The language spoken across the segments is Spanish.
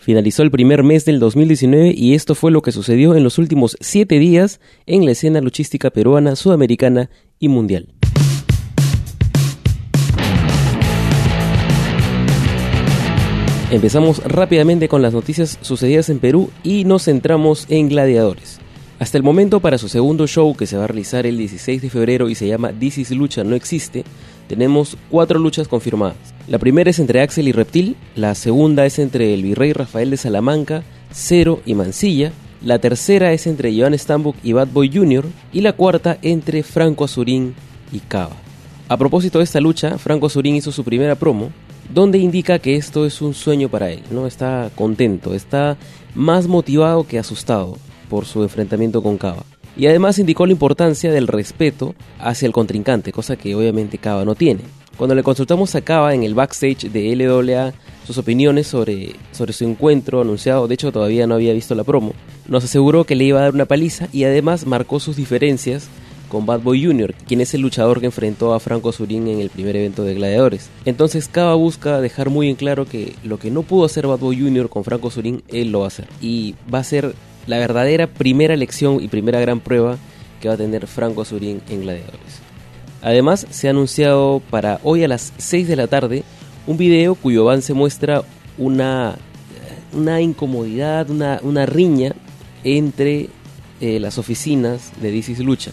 Finalizó el primer mes del 2019 y esto fue lo que sucedió en los últimos siete días en la escena luchística peruana, sudamericana y mundial. Empezamos rápidamente con las noticias sucedidas en Perú y nos centramos en gladiadores. Hasta el momento para su segundo show que se va a realizar el 16 de febrero y se llama This Lucha No Existe, tenemos cuatro luchas confirmadas. La primera es entre Axel y Reptil, la segunda es entre el virrey Rafael de Salamanca, Cero y Mansilla, la tercera es entre Joan Stambuk y Bad Boy Jr. y la cuarta entre Franco Azurín y Cava. A propósito de esta lucha, Franco Azurín hizo su primera promo, donde indica que esto es un sueño para él, ¿no? Está contento, está más motivado que asustado por su enfrentamiento con Cava. Y además indicó la importancia del respeto hacia el contrincante, cosa que obviamente Cava no tiene. Cuando le consultamos a Cava en el backstage de LWA sus opiniones sobre, sobre su encuentro anunciado, de hecho todavía no había visto la promo, nos aseguró que le iba a dar una paliza y además marcó sus diferencias con Bad Boy Jr., quien es el luchador que enfrentó a Franco Azurín en el primer evento de Gladiadores. Entonces Cava busca dejar muy en claro que lo que no pudo hacer Bad Boy Jr. con Franco Azurín, él lo va a hacer. Y va a ser la verdadera primera lección y primera gran prueba que va a tener Franco Azurín en Gladiadores. Además, se ha anunciado para hoy a las 6 de la tarde un video cuyo avance muestra una, una incomodidad, una, una riña entre eh, las oficinas de DC Lucha.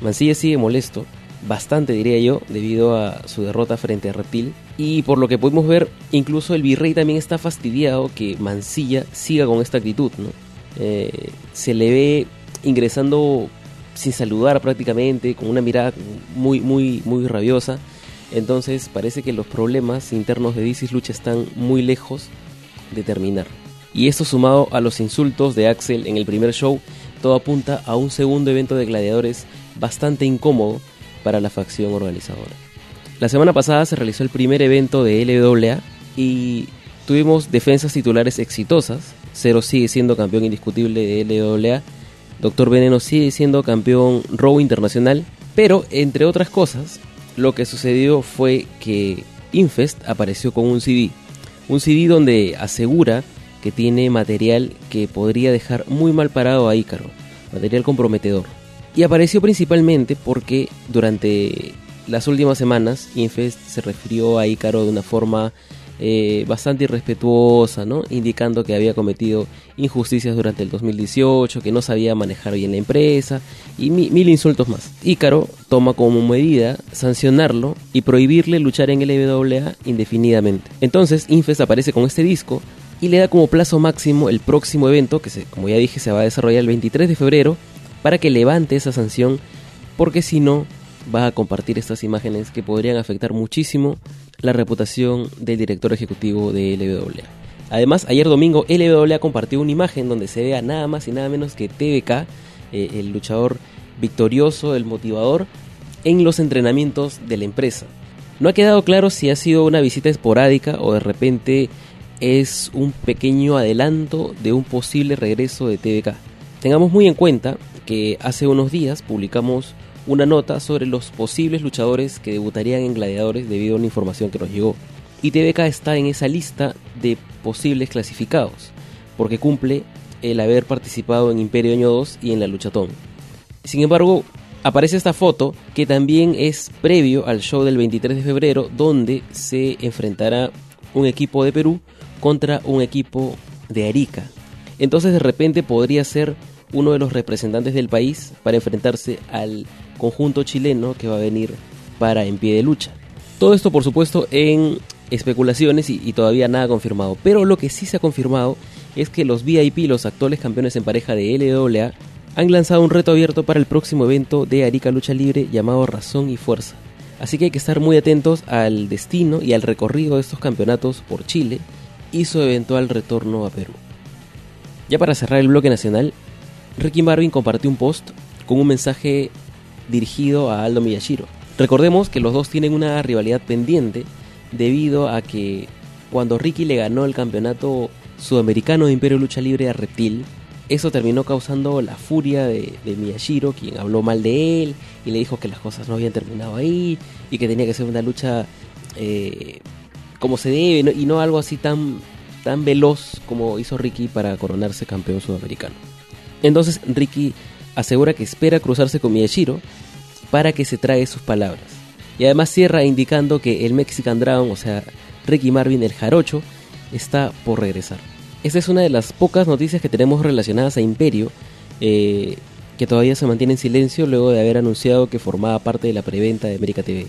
Mancilla sigue molesto, bastante diría yo, debido a su derrota frente a Reptil. Y por lo que podemos ver, incluso el virrey también está fastidiado que Mancilla siga con esta actitud. ¿no? Eh, se le ve ingresando sin saludar prácticamente, con una mirada muy, muy, muy rabiosa. Entonces parece que los problemas internos de DC Lucha están muy lejos de terminar. Y esto sumado a los insultos de Axel en el primer show, todo apunta a un segundo evento de gladiadores bastante incómodo para la facción organizadora. La semana pasada se realizó el primer evento de LWA y tuvimos defensas titulares exitosas. Cero sigue siendo campeón indiscutible de LWA. Doctor Veneno sigue siendo campeón Raw Internacional. Pero, entre otras cosas, lo que sucedió fue que Infest apareció con un CD. Un CD donde asegura que tiene material que podría dejar muy mal parado a Ícaro. Material comprometedor. Y apareció principalmente porque durante las últimas semanas Infest se refirió a Ícaro de una forma eh, bastante irrespetuosa, ¿no? indicando que había cometido injusticias durante el 2018, que no sabía manejar bien la empresa y mil insultos más. Ícaro toma como medida sancionarlo y prohibirle luchar en el LWA indefinidamente. Entonces Infest aparece con este disco y le da como plazo máximo el próximo evento, que como ya dije se va a desarrollar el 23 de febrero, para que levante esa sanción, porque si no, va a compartir estas imágenes que podrían afectar muchísimo la reputación del director ejecutivo de LWA. Además, ayer domingo LWA compartió una imagen donde se vea nada más y nada menos que TBK, eh, el luchador victorioso, el motivador, en los entrenamientos de la empresa. No ha quedado claro si ha sido una visita esporádica o de repente es un pequeño adelanto de un posible regreso de TBK. Tengamos muy en cuenta que hace unos días publicamos una nota sobre los posibles luchadores que debutarían en Gladiadores debido a una información que nos llegó. Y TBK está en esa lista de posibles clasificados, porque cumple el haber participado en Imperio Año 2 y en la Luchatón. Sin embargo, aparece esta foto que también es previo al show del 23 de febrero, donde se enfrentará un equipo de Perú contra un equipo de Arica. Entonces de repente podría ser uno de los representantes del país para enfrentarse al conjunto chileno que va a venir para en pie de lucha. Todo esto por supuesto en especulaciones y, todavía nada confirmado, pero lo que sí se ha confirmado es que los VIP, los actuales campeones en pareja de LWA, han lanzado un reto abierto para el próximo evento de Arica Lucha Libre llamado Razón y Fuerza. Así que hay que estar muy atentos al destino y al recorrido de estos campeonatos por Chile y su eventual retorno a Perú. Ya para cerrar el bloque nacional, Ricky Marvin compartió un post con un mensaje dirigido a Aldo Miyashiro. Recordemos que los dos tienen una rivalidad pendiente debido a que cuando Ricky le ganó el campeonato sudamericano de Imperio Lucha Libre a Reptil, eso terminó causando la furia de, Miyashiro, quien habló mal de él y le dijo que las cosas no habían terminado ahí y que tenía que ser una lucha eh, como se debe y no algo así tan tan veloz como hizo Ricky para coronarse campeón sudamericano. Entonces Ricky asegura que espera cruzarse con Miyashiro para que se trague sus palabras. Y además cierra indicando que el Mexican Dragon, o sea, Ricky Marvin el Jarocho, está por regresar. Esta es una de las pocas noticias que tenemos relacionadas a Imperio, eh, que todavía se mantiene en silencio luego de haber anunciado que formaba parte de la preventa de América TV.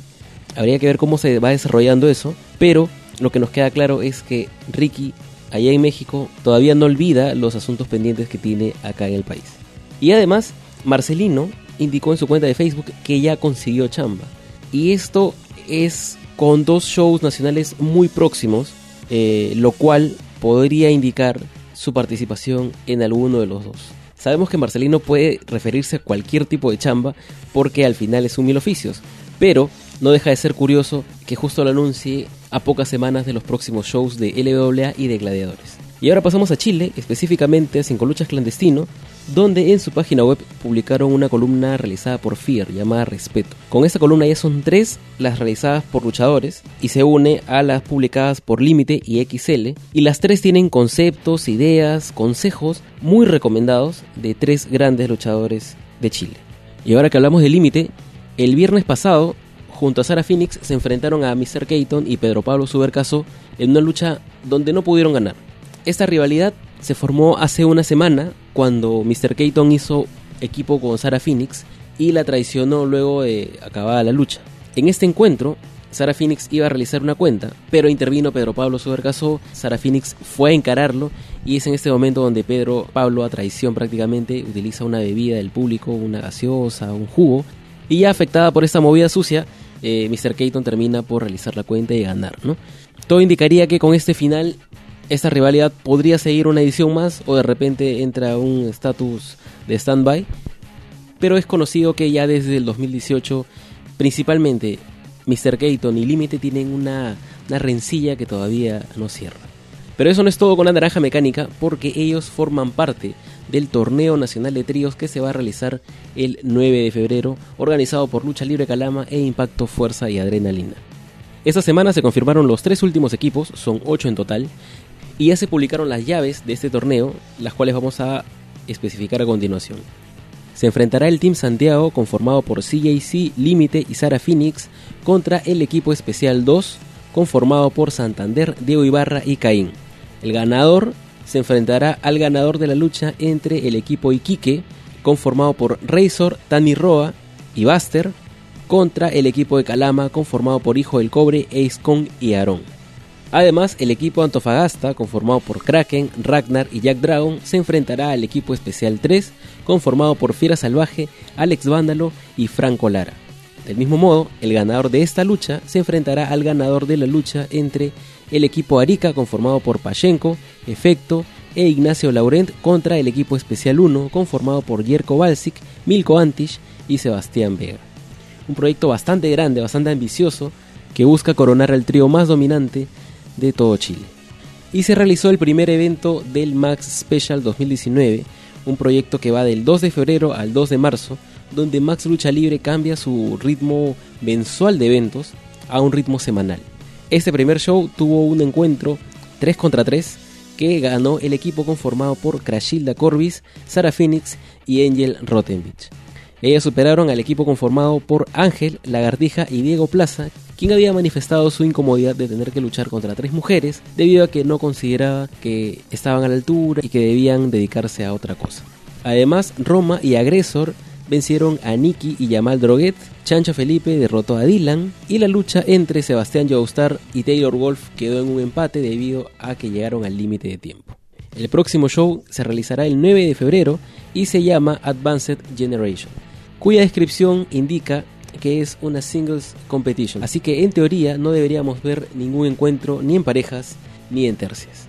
Habría que ver cómo se va desarrollando eso, pero lo que nos queda claro es que Ricky, allá en México, todavía no olvida los asuntos pendientes que tiene acá en el país. Y además, Marcelino indicó en su cuenta de Facebook que ya consiguió chamba. Y esto es con dos shows nacionales muy próximos, eh, lo cual podría indicar su participación en alguno de los dos. Sabemos que Marcelino puede referirse a cualquier tipo de chamba porque al final es un mil oficios, pero no deja de ser curioso que justo lo anuncie a pocas semanas de los próximos shows de LWA y de Gladiadores. Y ahora pasamos a Chile, específicamente a Cinco Luchas Clandestino, donde en su página web publicaron una columna realizada por FIER llamada Respeto. Con esta columna ya son tres las realizadas por luchadores y se une a las publicadas por Límite y XL y las tres tienen conceptos, ideas, consejos muy recomendados de tres grandes luchadores de Chile. Y ahora que hablamos de Límite, el viernes pasado junto a Sara Phoenix se enfrentaron a Mr. Keaton y Pedro Pablo Subercaso en una lucha donde no pudieron ganar esta rivalidad se formó hace una semana cuando Mr. Keaton hizo equipo con Sarah Phoenix y la traicionó luego de acabada la lucha. En este encuentro, Sarah Phoenix iba a realizar una cuenta, pero intervino Pedro Pablo Subercasó, Sarah Phoenix fue a encararlo y es en este momento donde Pedro Pablo a traición prácticamente utiliza una bebida del público, una gaseosa, un jugo, y ya afectada por esta movida sucia, eh, Mr. Keaton termina por realizar la cuenta y ganar. Todo indicaría que con este final esta rivalidad podría seguir una edición más o de repente entra un estatus de stand-by. Pero es conocido que ya desde el 2018, principalmente Mr. Keaton y Límite tienen una, una rencilla que todavía no cierra. Pero eso no es todo con la naranja mecánica, porque ellos forman parte del torneo nacional de tríos que se va a realizar el 9 de febrero, organizado por Lucha Libre Calama e Impacto Fuerza y Adrenalina. Esta semana se confirmaron los tres últimos equipos, son ocho en total, y ya se publicaron las llaves de este torneo, las cuales vamos a especificar a continuación. Se enfrentará el Team Santiago conformado por CJC, Límite y Sara Phoenix contra el equipo especial 2 conformado por Santander, Diego Ibarra y Caín. El ganador se enfrentará al ganador de la lucha entre el equipo Iquique conformado por Razor, Tani Roa y Buster contra el equipo de Calama conformado por Hijo del Cobre, Ace Kong y Aarón. Además, el equipo Antofagasta, conformado por Kraken, Ragnar y Jack Dragon, se enfrentará al equipo Especial 3, conformado por Fiera Salvaje, Alex Vándalo y Franco Lara. Del mismo modo, el ganador de esta lucha se enfrentará al ganador de la lucha entre el equipo Arica, conformado por Pachenko, Efecto e Ignacio Laurent, contra el equipo Especial 1, conformado por Jerko Balsic, Milko Antish y Sebastián Vega. Un proyecto bastante grande, bastante ambicioso, que busca coronar al trío más dominante de todo Chile. Y se realizó el primer evento del Max Special 2019, un proyecto que va del 2 de febrero al 2 de marzo, donde Max Lucha Libre cambia su ritmo mensual de eventos a un ritmo semanal. Este primer show tuvo un encuentro 3 contra 3 que ganó el equipo conformado por Crashilda Corbis, Sara Phoenix y Angel Rottenbich. Ellas superaron al equipo conformado por Ángel, Lagartija y Diego Plaza, quien había manifestado su incomodidad de tener que luchar contra tres mujeres debido a que no consideraba que estaban a la altura y que debían dedicarse a otra cosa. Además, Roma y Agresor vencieron a Nicky y Yamal Droguet, Chancho Felipe derrotó a Dylan y la lucha entre Sebastián Joestar y Taylor Wolf quedó en un empate debido a que llegaron al límite de tiempo. El próximo show se realizará el 9 de febrero y se llama Advanced Generation, cuya descripción indica que es una singles competition. Así que en teoría no deberíamos ver ningún encuentro ni en parejas ni en tercias.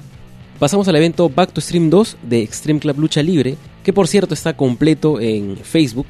Pasamos al evento Back to Stream 2 de Extreme Club Lucha Libre, que por cierto está completo en Facebook.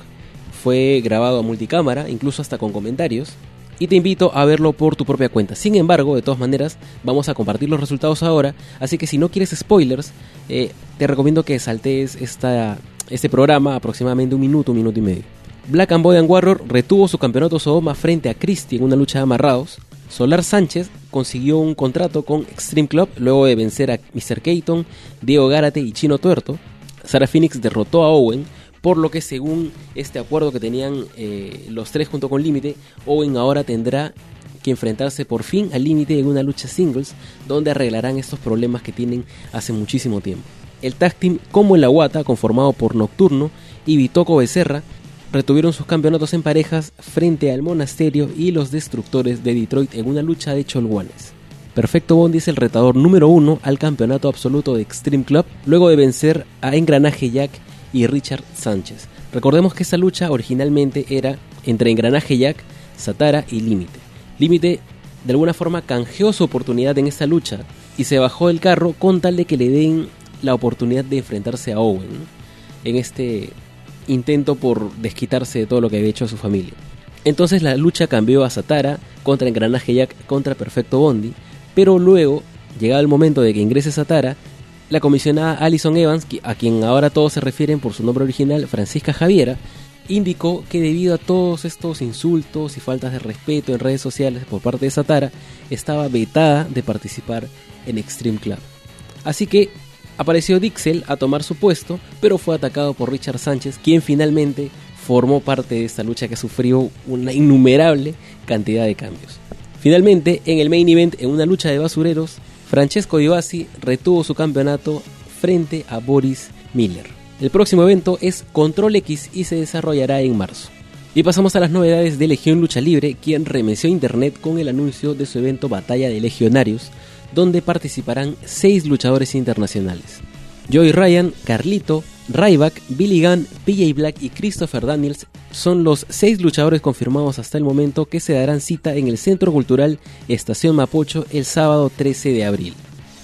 Fue grabado a multicámara, incluso hasta con comentarios. Y te invito a verlo por tu propia cuenta. Sin embargo, de todas maneras, vamos a compartir los resultados ahora. Así que si no quieres spoilers, eh, te recomiendo que saltees este programa aproximadamente un minuto, un minuto y medio. Black and Warrior retuvo su campeonato Sodoma frente a Christie en una lucha de amarrados. Solar Sánchez consiguió un contrato con Extreme Club luego de vencer a Mr. Keaton, Diego Gárate y Chino Tuerto. Sara Phoenix derrotó a Owen, por lo que según este acuerdo que tenían eh, los tres junto con Límite, Owen ahora tendrá que enfrentarse por fin al Límite en una lucha singles donde arreglarán estos problemas que tienen hace muchísimo tiempo. El tag team como el Aguata, conformado por Nocturno y Bitoco Becerra, retuvieron sus campeonatos en parejas frente al Monasterio y los Destructores de Detroit en una lucha de cholguanes. Perfecto Bondi es el retador número uno al campeonato absoluto de Extreme Club luego de vencer a Engranaje Jack y Richard Sánchez. Recordemos que esa lucha originalmente era entre Engranaje Jack, Satara y Límite. Límite de alguna forma canjeó su oportunidad en esta lucha y se bajó del carro con tal de que le den la oportunidad de enfrentarse a Owen en este intento por desquitarse de todo lo que había hecho a su familia. Entonces la lucha cambió a Satara contra Engranaje Jack contra Perfecto Bondi, pero luego, llegado el momento de que ingrese Satara, la comisionada Alison Evans, a quien ahora todos se refieren por su nombre original, Francisca Javiera, indicó que debido a todos estos insultos y faltas de respeto en redes sociales por parte de Satara, estaba vetada de participar en Extreme Club. Así que Apareció Dixel a tomar su puesto, pero fue atacado por Richard Sánchez, quien finalmente formó parte de esta lucha que sufrió una innumerable cantidad de cambios. Finalmente, en el main event, en una lucha de basureros, Francesco Di retuvo su campeonato frente a Boris Miller. El próximo evento es Control X y se desarrollará en marzo. Y pasamos a las novedades de Legión Lucha Libre, quien remeció internet con el anuncio de su evento Batalla de Legionarios, donde participarán seis luchadores internacionales. Joey Ryan, Carlito, Ryback, Billy Gunn, PJ Black y Christopher Daniels son los seis luchadores confirmados hasta el momento que se darán cita en el Centro Cultural Estación Mapocho el sábado 13 de abril.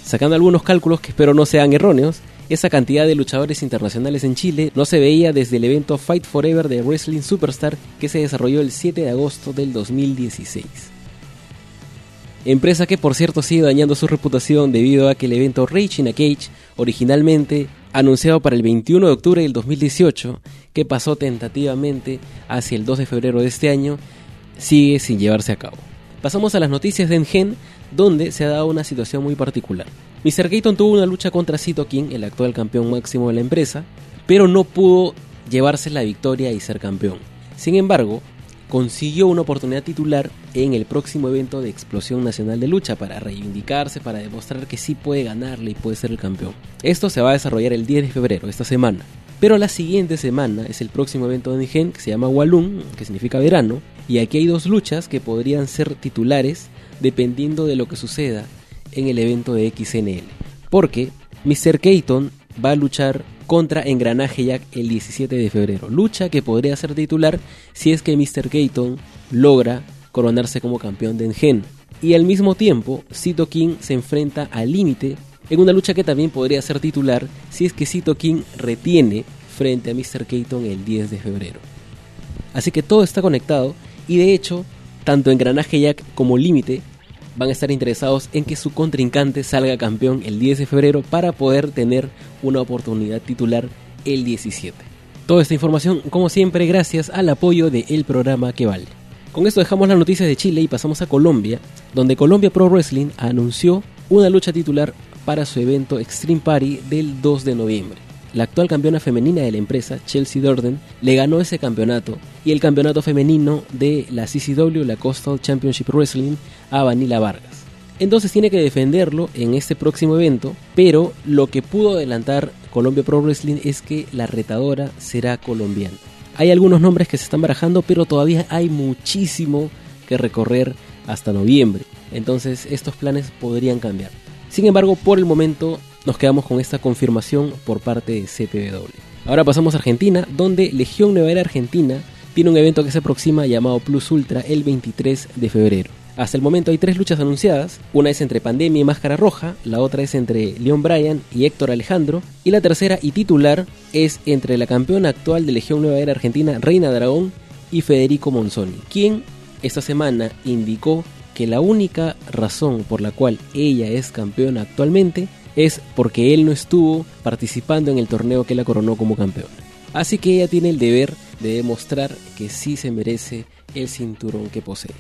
Sacando algunos cálculos que espero no sean erróneos, esa cantidad de luchadores internacionales en Chile no se veía desde el evento Fight Forever de Wrestling Superstar que se desarrolló el 7 de agosto del 2016 empresa que por cierto sigue dañando su reputación debido a que el evento Rage in a Cage, originalmente anunciado para el 21 de octubre del 2018, que pasó tentativamente hacia el 2 de febrero de este año, sigue sin llevarse a cabo. Pasamos a las noticias de Engen, donde se ha dado una situación muy particular. Mr. Keaton tuvo una lucha contra Cito King, el actual campeón máximo de la empresa, pero no pudo llevarse la victoria y ser campeón. Sin embargo, consiguió una oportunidad titular en el próximo evento de Explosión Nacional de Lucha para reivindicarse, para demostrar que sí puede ganarle y puede ser el campeón. Esto se va a desarrollar el 10 de febrero, esta semana. Pero la siguiente semana es el próximo evento de Ingen que se llama Walloon, que significa verano, y aquí hay dos luchas que podrían ser titulares dependiendo de lo que suceda en el evento de XNL. Porque Mr. Keaton va a luchar contra Engranaje Jack el 17 de febrero. Lucha que podría ser titular si es que Mr. Keaton logra coronarse como campeón de Engen. Y al mismo tiempo, Cito King se enfrenta al límite en una lucha que también podría ser titular si es que Cito King retiene frente a Mr. Keaton el 10 de febrero. Así que todo está conectado y de hecho, tanto Engranaje Jack como Límite van a estar interesados en que su contrincante salga campeón el 10 de febrero para poder tener una oportunidad titular el 17. Toda esta información, como siempre, gracias al apoyo de el programa que vale. Con esto dejamos las noticias de Chile y pasamos a Colombia, donde Colombia Pro Wrestling anunció una lucha titular para su evento Extreme Party del 2 de noviembre. La actual campeona femenina de la empresa, Chelsea Durden, le ganó ese campeonato y el campeonato femenino de la CCW, la Coastal Championship Wrestling, a Vanilla Vargas. Entonces tiene que defenderlo en este próximo evento, pero lo que pudo adelantar Colombia Pro Wrestling es que la retadora será colombiana. Hay algunos nombres que se están barajando, pero todavía hay muchísimo que recorrer hasta noviembre. Entonces estos planes podrían cambiar. Sin embargo, por el momento nos quedamos con esta confirmación por parte de CPW. Ahora pasamos a Argentina, donde Legión Nueva Era Argentina tiene un evento que se aproxima llamado Plus Ultra el 23 de febrero. Hasta el momento hay tres luchas anunciadas, una es entre Pandemia y Máscara Roja, la otra es entre Leon Bryan y Héctor Alejandro, y la tercera y titular es entre la campeona actual de Legión Nueva Era Argentina, Reina Dragón, y Federico Monzoni, quien esta semana indicó que la única razón por la cual ella es campeona actualmente es porque él no estuvo participando en el torneo que la coronó como campeona. Así que ella tiene el deber de demostrar que sí se merece el cinturón que posee.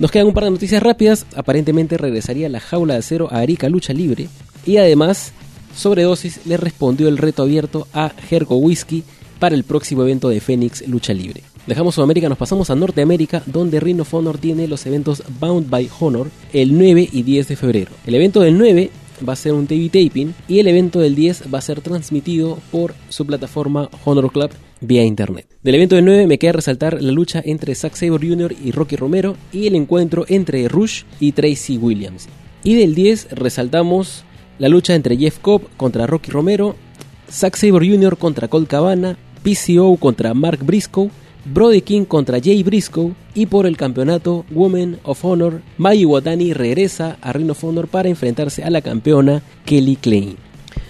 Nos quedan un par de noticias rápidas. Aparentemente regresaría la jaula de acero a Arica Lucha Libre. Y además, Sobredosis le respondió el reto abierto a Hergo Whisky para el próximo evento de Phoenix Lucha Libre. Dejamos Sudamérica, nos pasamos a Norteamérica, donde Ring of Honor tiene los eventos Bound by Honor el 9 y 10 de febrero. El evento del 9 va a ser un TV taping y el evento del 10 va a ser transmitido por su plataforma Honor Club vía internet. Del evento del 9 me queda resaltar la lucha entre Zack Sabre Jr. y Rocky Romero y el encuentro entre Rush y Tracy Williams. Y del 10 resaltamos la lucha entre Jeff Cobb contra Rocky Romero, Zack Sabre Jr. contra Colt Cabana, PCO contra Mark Briscoe, Brody King contra Jay Briscoe y por el campeonato Women of Honor, Mai Watani regresa a Ring of Honor para enfrentarse a la campeona Kelly Klein.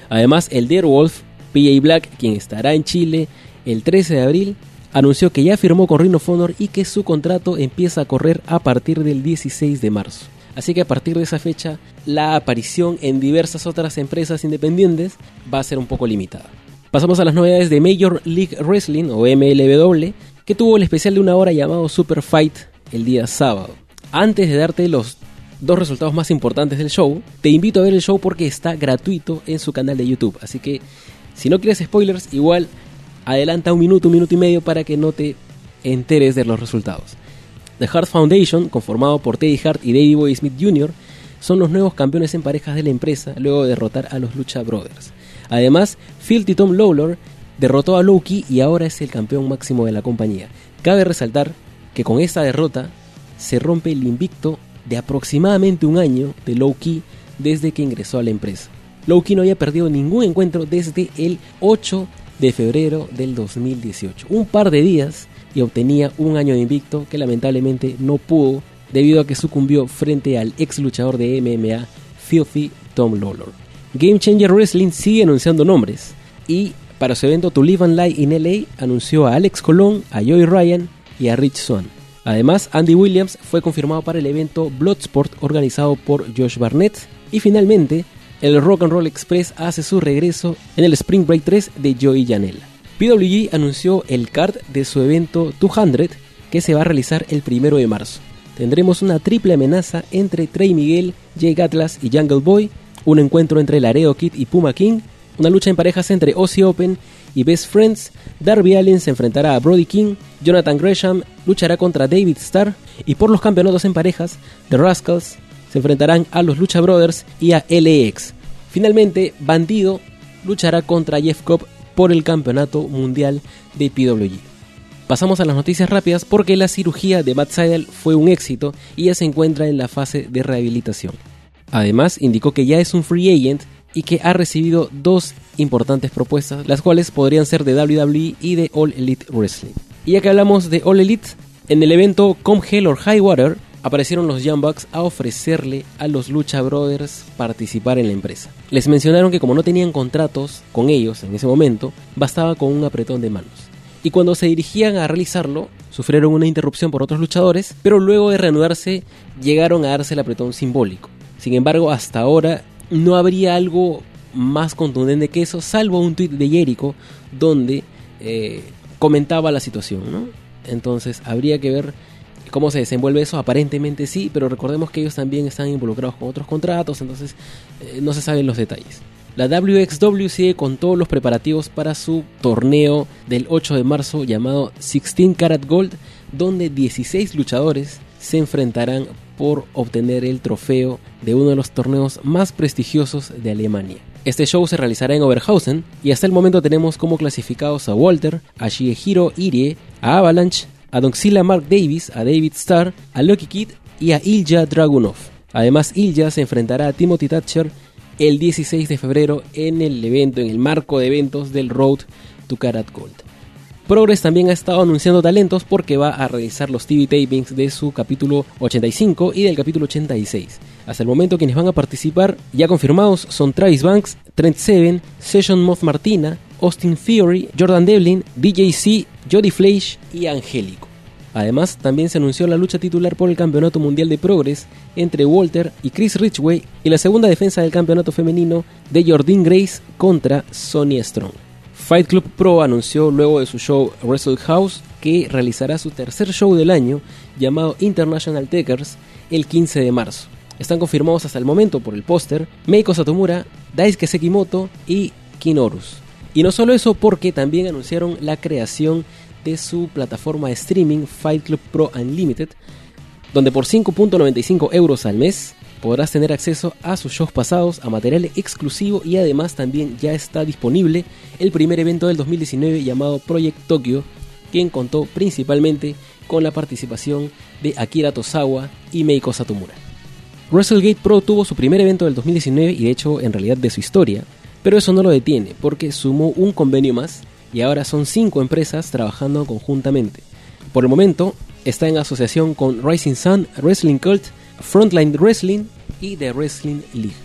Además, el Wolf, PJ Black, quien estará en Chile el 13 de abril, anunció que ya firmó con Ring of Honor y que su contrato empieza a correr a partir del 16 de marzo. Así que a partir de esa fecha, la aparición en diversas otras empresas independientes va a ser un poco limitada. Pasamos a las novedades de Major League Wrestling o MLW, que tuvo el especial de una hora llamado Super Fight el día sábado. Antes de darte los dos resultados más importantes del show, te invito a ver el show porque está gratuito en su canal de YouTube. Así que si no quieres spoilers, igual adelanta un minuto, un minuto y medio para que no te enteres de los resultados. The Hart Foundation, conformado por Teddy Hart y David Boy Smith Jr., son los nuevos campeones en parejas de la empresa luego de derrotar a los Lucha Brothers. Además, Phil y Tom Lawlor derrotó a Loki y ahora es el campeón máximo de la compañía. Cabe resaltar que con esta derrota se rompe el invicto de aproximadamente un año de Loki desde que ingresó a la empresa. Loki no había perdido ningún encuentro desde el 8 de febrero del 2018. Un par de días y obtenía un año de invicto que lamentablemente no pudo debido a que sucumbió frente al ex luchador de MMA Filthy Tom Lawlor. Game Changer Wrestling sigue anunciando nombres y para su evento To Live and Lie in LA anunció a Alex Colón, a Joey Ryan y a Rich Swan. Además, Andy Williams fue confirmado para el evento Bloodsport organizado por Josh Barnett. Y finalmente, el Rock and Roll Express hace su regreso en el Spring Break 3 de Joey Janela. PWG anunció el card de su evento 200 que se va a realizar el 1 de marzo. Tendremos una triple amenaza entre Trey Miguel, Jake Atlas y Jungle Boy, un encuentro entre Laredo Kid y Puma King, una lucha en parejas entre Ozzy Open y Best Friends, Darby Allin se enfrentará a Brody King, Jonathan Gresham luchará contra David Starr y por los campeonatos en parejas, The Rascals se enfrentarán a los Lucha Brothers y a LAX. Finalmente, Bandido luchará contra Jeff Cobb por el campeonato mundial de PWG. Pasamos a las noticias rápidas porque la cirugía de Matt Seidel fue un éxito y ya se encuentra en la fase de rehabilitación. Además, indicó que ya es un free agent y que ha recibido dos importantes propuestas, las cuales podrían ser de WWE y de All Elite Wrestling. Y ya que hablamos de All Elite, en el evento Come Hell or High Water aparecieron los Young Bucks a ofrecerle a los Lucha Brothers participar en la empresa. Les mencionaron que como no tenían contratos con ellos en ese momento, bastaba con un apretón de manos. Y cuando se dirigían a realizarlo, sufrieron una interrupción por otros luchadores, pero luego de reanudarse llegaron a darse el apretón simbólico. Sin embargo, hasta ahora no habría algo más contundente que eso, salvo un tweet de Jericho donde eh, comentaba la situación, ¿no? Entonces habría que ver cómo se desenvuelve eso. Aparentemente sí, pero recordemos que ellos también están involucrados con otros contratos, entonces eh, no se saben los detalles. La WXW sigue con todos los preparativos para su torneo del 8 de marzo llamado 16 Karat Gold, donde 16 luchadores se enfrentarán por obtener el trofeo de uno de los torneos más prestigiosos de Alemania. Este show se realizará en Oberhausen y hasta el momento tenemos como clasificados a Walter, a Shiehiro Irie, a Avalanche, a Doxila Mark Davis, a David Starr, a Lucky Kid y a Ilja Dragunov. Además, Ilja se enfrentará a Timothy Thatcher el 16 de febrero en el evento, en el marco de eventos del Road to Karat Gold. Progress también ha estado anunciando talentos porque va a realizar los TV tapings de su capítulo 85 y del capítulo 86. Hasta el momento quienes van a participar ya confirmados son Travis Banks, Trent Seven, Session Moth Martina, Austin Theory, Jordan Devlin, DJC, Jody Fleisch y Angélico. Además, también se anunció la lucha titular por el Campeonato Mundial de Progress entre Walter y Chris Ridgway y la segunda defensa del campeonato femenino de Jordyn Grace contra Sonia Strong. Fight Club Pro anunció luego de su show Wrestle House que realizará su tercer show del año llamado International Takers el 15 de marzo. Están confirmados hasta el momento por el póster Meiko Satomura, Daisuke Sekimoto y Kinorus. Y no solo eso, porque también anunciaron la creación de su plataforma de streaming Fight Club Pro Unlimited, donde por 5.95 euros al mes podrás tener acceso a sus shows pasados, a material exclusivo y además también ya está disponible el primer evento del 2019 llamado Project Tokyo, quien contó principalmente con la participación de Akira Tosawa y Meiko Satomura. WrestleGate Pro tuvo su primer evento del 2019 y de hecho en realidad de su historia, pero eso no lo detiene porque sumó un convenio más y ahora son cinco empresas trabajando conjuntamente. Por el momento está en asociación con Rising Sun, Wrestling Cult, Frontline Wrestling y The Wrestling League.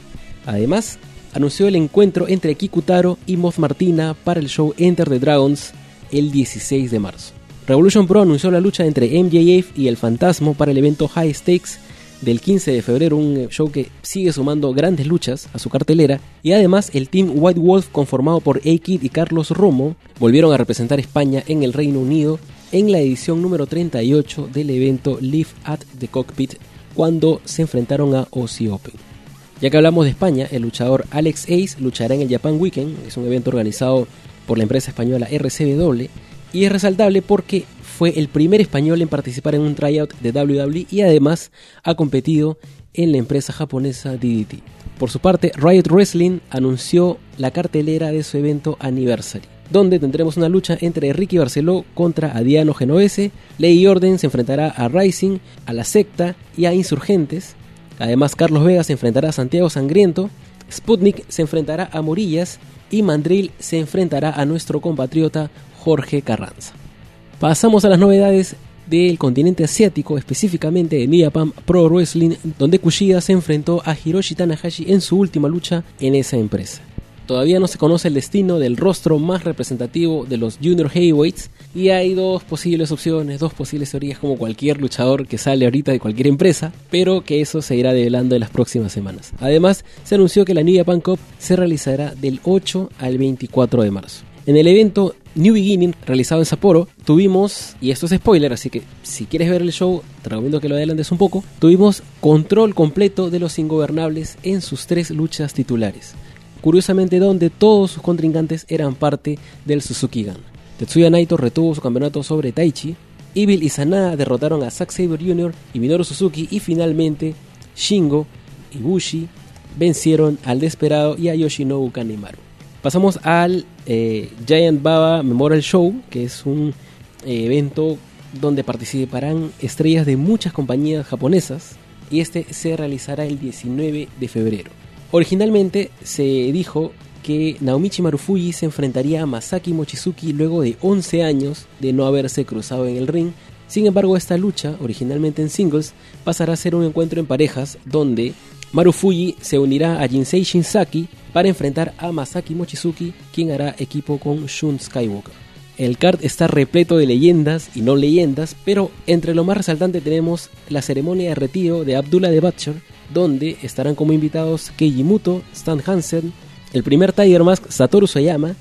Además, anunció el encuentro entre Kikutaro y Moth Martina para el show Enter the Dragons el 16 de marzo. Revolution Pro anunció la lucha entre MJF y el Fantasma para el evento High Stakes del 15 de febrero, un show que sigue sumando grandes luchas a su cartelera, y además el Team White Wolf conformado por A-Kid y Carlos Romo volvieron a representar España en el Reino Unido en la edición número 38 del evento Live at the Cockpit cuando se enfrentaron a Aussie Open. Ya que hablamos de España, el luchador Alex Ace luchará en el Japan Weekend, es un evento organizado por la empresa española RCW, y es resaltable porque fue el primer español en participar en un tryout de WWE y además ha competido en la empresa japonesa DDT. Por su parte, Riot Wrestling anunció la cartelera de su evento Anniversary, donde tendremos una lucha entre Ricky Barceló contra Adiano Genovese, Ley Orden se enfrentará a Rising, a la secta y a Insurgentes, además Carlos Vega se enfrentará a Santiago Sangriento, Sputnik se enfrentará a Morillas y Mandril se enfrentará a nuestro compatriota Jorge Carranza. Pasamos a las novedades del continente asiático, específicamente de New Pro Wrestling, donde Kushida se enfrentó a Hiroshi Tanahashi en su última lucha en esa empresa. Todavía no se conoce el destino del rostro más representativo de los Junior Heavyweights y hay dos posibles opciones, dos posibles teorías como cualquier luchador que sale ahorita de cualquier empresa, pero que eso se irá develando en las próximas semanas. Además, se anunció que la New Japan Cup se realizará del 8 al 24 de marzo. En el evento New Beginning realizado en Sapporo, tuvimos, y esto es spoiler, así que si quieres ver el show, te recomiendo que lo adelantes un poco, tuvimos control completo de los ingobernables en sus tres luchas titulares. Curiosamente donde todos sus contrincantes eran parte del Suzuki Gun. Tetsuya Naito retuvo su campeonato sobre Taichi, Evil y Sanada derrotaron a Zack Saber Jr. y Minoru Suzuki y finalmente Shingo y Bushi vencieron al Desperado y a Yoshinobu Kanemaru. Pasamos al eh, Giant Baba Memorial Show, que es un eh, evento donde participarán estrellas de muchas compañías japonesas y este se realizará el 19 de febrero. Originalmente se dijo que Naomichi Marufuji se enfrentaría a Masaki Mochizuki luego de 11 años de no haberse cruzado en el ring. Sin embargo, esta lucha, originalmente en singles, pasará a ser un encuentro en parejas donde Marufuji se unirá a Jinsei Shinsaki para enfrentar a Masaki Mochizuki, quien hará equipo con Shun Skywalker. El card está repleto de leyendas y no leyendas, pero entre lo más resaltante tenemos la ceremonia de retiro de Abdullah de Butcher, donde estarán como invitados Keiji Muto, Stan Hansen, el primer Tiger Mask Satoru Sayama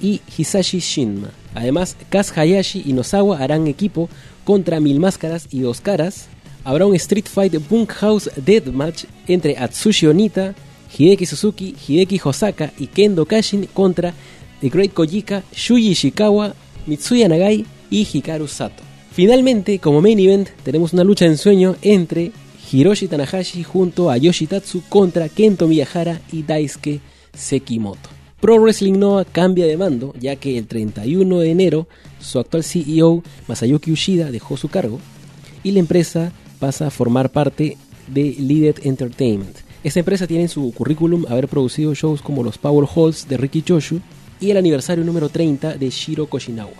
y Hisashi Shinma. Además, Kaz Hayashi y Nosawa harán equipo contra Mil Máscaras y Dos Caras. Habrá un Street Fight Bunkhouse Deathmatch entre Atsushi Onita, Hideki Suzuki, Hideki Hosaka y Kendo Kashin contra The Great Kojika, Shuji Ishikawa, Mitsuya Nagai y Hikaru Sato. Finalmente, como main event, tenemos una lucha de ensueño entre Hiroshi Tanahashi junto a Yoshitatsu contra Kento Miyahara y Daisuke Sekimoto. Pro Wrestling Noah cambia de mando, ya que el 31 de enero su actual CEO Masayuki Ushida dejó su cargo y la empresa pasa a formar parte de Leaded Entertainment. Esta empresa tiene en su currículum haber producido shows como los Power Halls de Ricky Choshu y el aniversario número 30 de Shiro Koshinawa.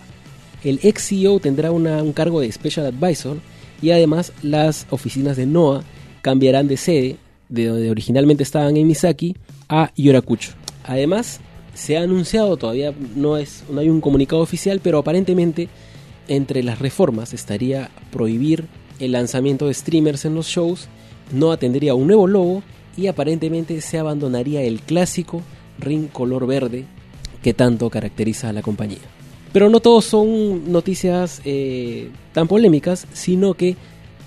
El ex CEO tendrá un cargo de Special Advisor y además las oficinas de NOAA cambiarán de sede, de donde originalmente estaban en Misaki, a Yorakucho. Además, se ha anunciado, todavía no, es, no hay un comunicado oficial, pero aparentemente entre las reformas estaría prohibir el lanzamiento de streamers en los shows, no tendría un nuevo logo y aparentemente se abandonaría el clásico ring color verde que tanto caracteriza a la compañía. Pero no todos son noticias eh, tan polémicas, sino que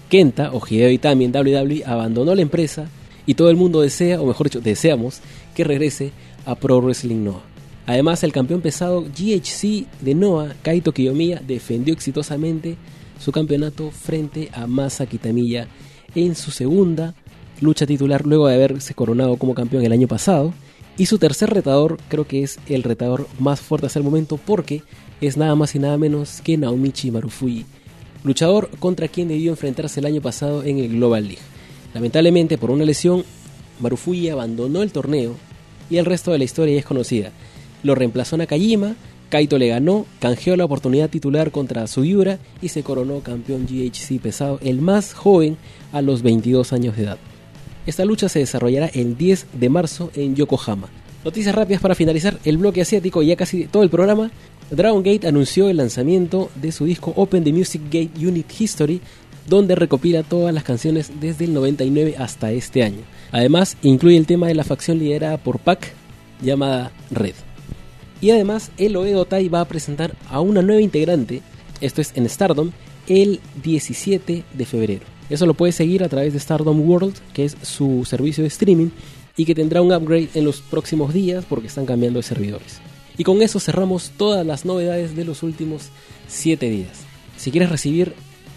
Kenta o Hideo Itami en WWE abandonó la empresa y todo el mundo desea, o mejor dicho, deseamos que regrese a Pro Wrestling Noah. Además, el campeón pesado GHC de Noah, Kaito Kiyomiya, defendió exitosamente su campeonato frente a Masa Kitamiya en su segunda lucha titular luego de haberse coronado como campeón el año pasado. Y su tercer retador creo que es el retador más fuerte hasta el momento porque es nada más y nada menos que Naomichi Marufuji, luchador contra quien debió enfrentarse el año pasado en el Global League. Lamentablemente por una lesión, Marufuji abandonó el torneo y el resto de la historia es conocida. Lo reemplazó Nakajima, Kaito le ganó, canjeó la oportunidad titular contra Sugiura y se coronó campeón GHC pesado, el más joven a los 22 años de edad. Esta lucha se desarrollará el 10 de marzo en Yokohama. Noticias rápidas para finalizar el bloque asiático y ya casi todo el programa. Dragon Gate anunció el lanzamiento de su disco Open the Music Gate Unit History, donde recopila todas las canciones desde el 99 hasta este año. Además, incluye el tema de la facción liderada por Pac, llamada Red. Y además, el Oedo Tai va a presentar a una nueva integrante, esto es en Stardom, el 17 de febrero. Eso lo puedes seguir a través de Stardom World, que es su servicio de streaming, y que tendrá un upgrade en los próximos días porque están cambiando de servidores. Y con eso cerramos todas las novedades de los últimos 7 días. Si quieres recibir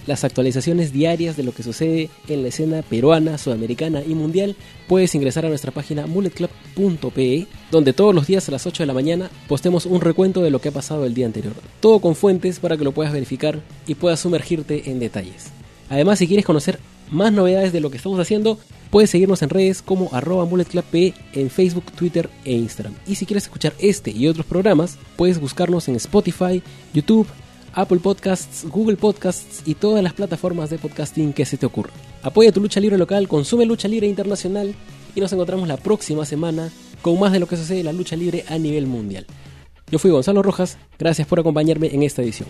las actualizaciones diarias de lo que sucede en la escena peruana, sudamericana y mundial, puedes ingresar a nuestra página mulletclub.pe, donde todos los días a las 8 de la mañana postemos un recuento de lo que ha pasado el día anterior. Todo con fuentes para que lo puedas verificar y puedas sumergirte en detalles. Además, si quieres conocer más novedades de lo que estamos haciendo, puedes seguirnos en redes como arroba mulletclubpe en Facebook, Twitter e Instagram. Y si quieres escuchar este y otros programas, puedes buscarnos en Spotify, YouTube, Apple Podcasts, Google Podcasts y todas las plataformas de podcasting que se te ocurra. Apoya tu lucha libre local, consume lucha libre internacional y nos encontramos la próxima semana con más de lo que sucede en la lucha libre a nivel mundial. Yo fui Gonzalo Rojas, gracias por acompañarme en esta edición.